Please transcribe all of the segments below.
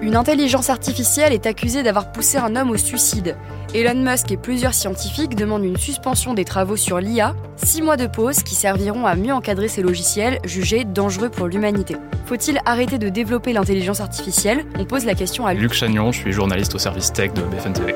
Une intelligence artificielle est accusée d'avoir poussé un homme au suicide. Elon Musk et plusieurs scientifiques demandent une suspension des travaux sur l'IA, six mois de pause qui serviront à mieux encadrer ces logiciels jugés dangereux pour l'humanité. Faut-il arrêter de développer l'intelligence artificielle? On pose la question à Luc Chagnon, je suis journaliste au service tech de BFM TV.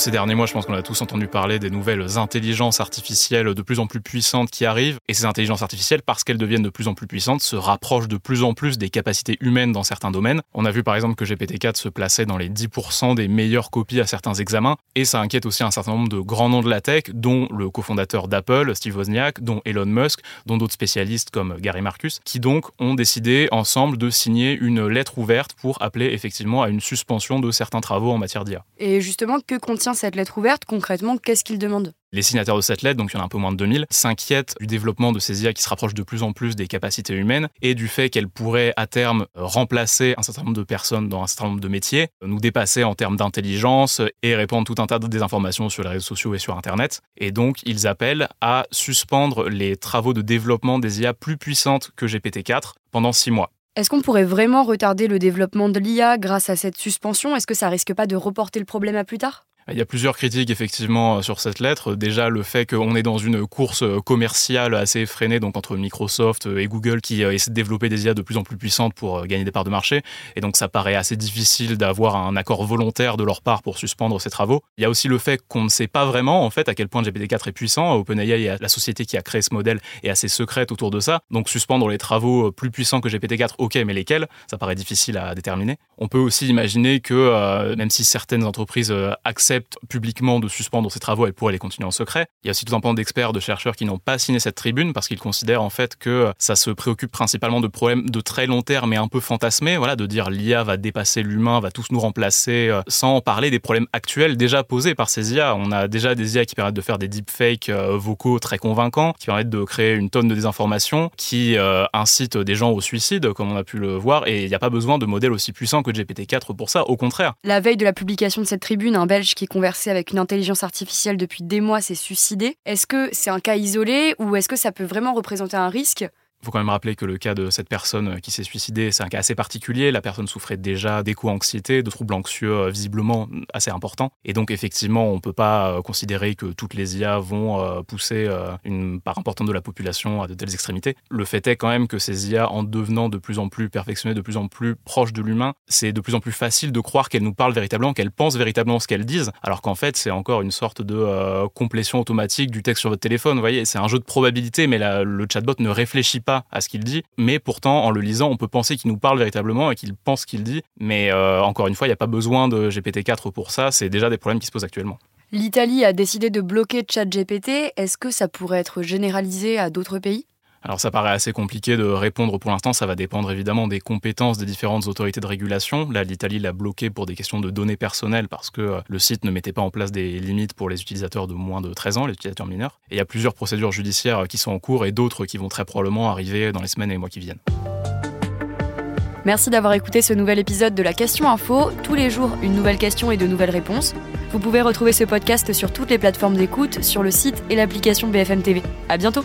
Ces derniers mois, je pense qu'on a tous entendu parler des nouvelles intelligences artificielles de plus en plus puissantes qui arrivent. Et ces intelligences artificielles, parce qu'elles deviennent de plus en plus puissantes, se rapprochent de plus en plus des capacités humaines dans certains domaines. On a vu par exemple que GPT-4 se plaçait dans les 10% des meilleures copies à certains examens. Et ça inquiète aussi un certain nombre de grands noms de la tech, dont le cofondateur d'Apple, Steve Wozniak, dont Elon Musk, dont d'autres spécialistes comme Gary Marcus, qui donc ont décidé ensemble de signer une lettre ouverte pour appeler effectivement à une suspension de certains travaux en matière d'IA. Et justement, que contient cette lettre ouverte, concrètement, qu'est-ce qu'il demande? Les signataires de cette lettre, donc il y en a un peu moins de 2000, s'inquiètent du développement de ces IA qui se rapprochent de plus en plus des capacités humaines et du fait qu'elles pourraient à terme remplacer un certain nombre de personnes dans un certain nombre de métiers, nous dépasser en termes d'intelligence et répandre tout un tas de désinformations sur les réseaux sociaux et sur Internet. Et donc ils appellent à suspendre les travaux de développement des IA plus puissantes que GPT-4 pendant six mois. Est-ce qu'on pourrait vraiment retarder le développement de l'IA grâce à cette suspension? Est-ce que ça risque pas de reporter le problème à plus tard? Il y a plusieurs critiques effectivement euh, sur cette lettre. Déjà le fait qu'on est dans une course euh, commerciale assez effrénée, donc entre Microsoft euh, et Google qui essaient de développer des IA de plus en plus puissantes pour gagner des parts de marché. Et donc ça paraît assez difficile d'avoir un accord volontaire de leur part pour suspendre ces travaux. Il y a aussi le fait qu'on ne sait pas vraiment en fait à quel point GPT-4 est puissant. OpenAI, la société qui a créé ce modèle, est assez secrète autour de ça. Donc suspendre les travaux plus puissants que GPT-4, ok, mais lesquels? Ça paraît difficile à déterminer. On peut aussi imaginer que même si certaines entreprises acceptent publiquement de suspendre ses travaux, elle pourrait les continuer en secret. Il y a aussi tout un pan d'experts, de chercheurs qui n'ont pas signé cette tribune parce qu'ils considèrent en fait que ça se préoccupe principalement de problèmes de très long terme et un peu fantasmés, voilà, de dire l'IA va dépasser l'humain, va tous nous remplacer, euh, sans parler des problèmes actuels déjà posés par ces IA. On a déjà des IA qui permettent de faire des deepfakes euh, vocaux très convaincants, qui permettent de créer une tonne de désinformation, qui euh, incitent des gens au suicide, comme on a pu le voir, et il n'y a pas besoin de modèles aussi puissants que GPT-4 pour ça, au contraire. La veille de la publication de cette tribune, un Belge qui converser avec une intelligence artificielle depuis des mois s'est suicidé. Est-ce que c'est un cas isolé ou est-ce que ça peut vraiment représenter un risque? Il faut quand même rappeler que le cas de cette personne qui s'est suicidée, c'est un cas assez particulier. La personne souffrait déjà d'éco-anxiété, de troubles anxieux euh, visiblement assez importants. Et donc, effectivement, on ne peut pas euh, considérer que toutes les IA vont euh, pousser une part importante de la population à de telles extrémités. Le fait est quand même que ces IA, en devenant de plus en plus perfectionnées, de plus en plus proches de l'humain, c'est de plus en plus facile de croire qu'elles nous parlent véritablement, qu'elles pensent véritablement ce qu'elles disent, alors qu'en fait, c'est encore une sorte de complétion automatique du texte sur votre téléphone. Vous voyez, c'est un jeu de probabilité, mais le chatbot ne réfléchit pas à ce qu'il dit, mais pourtant, en le lisant, on peut penser qu'il nous parle véritablement et qu'il pense qu'il dit. Mais euh, encore une fois, il n'y a pas besoin de GPT-4 pour ça, c'est déjà des problèmes qui se posent actuellement. L'Italie a décidé de bloquer ChatGPT. Est-ce que ça pourrait être généralisé à d'autres pays? Alors ça paraît assez compliqué de répondre pour l'instant, ça va dépendre évidemment des compétences des différentes autorités de régulation. Là, l'Italie l'a bloqué pour des questions de données personnelles parce que euh, le site ne mettait pas en place des limites pour les utilisateurs de moins de 13 ans, les utilisateurs mineurs. Et il y a plusieurs procédures judiciaires qui sont en cours et d'autres qui vont très probablement arriver dans les semaines et les mois qui viennent. Merci d'avoir écouté ce nouvel épisode de la Question Info. Tous les jours, une nouvelle question et de nouvelles réponses. Vous pouvez retrouver ce podcast sur toutes les plateformes d'écoute, sur le site et l'application BFM TV. À bientôt!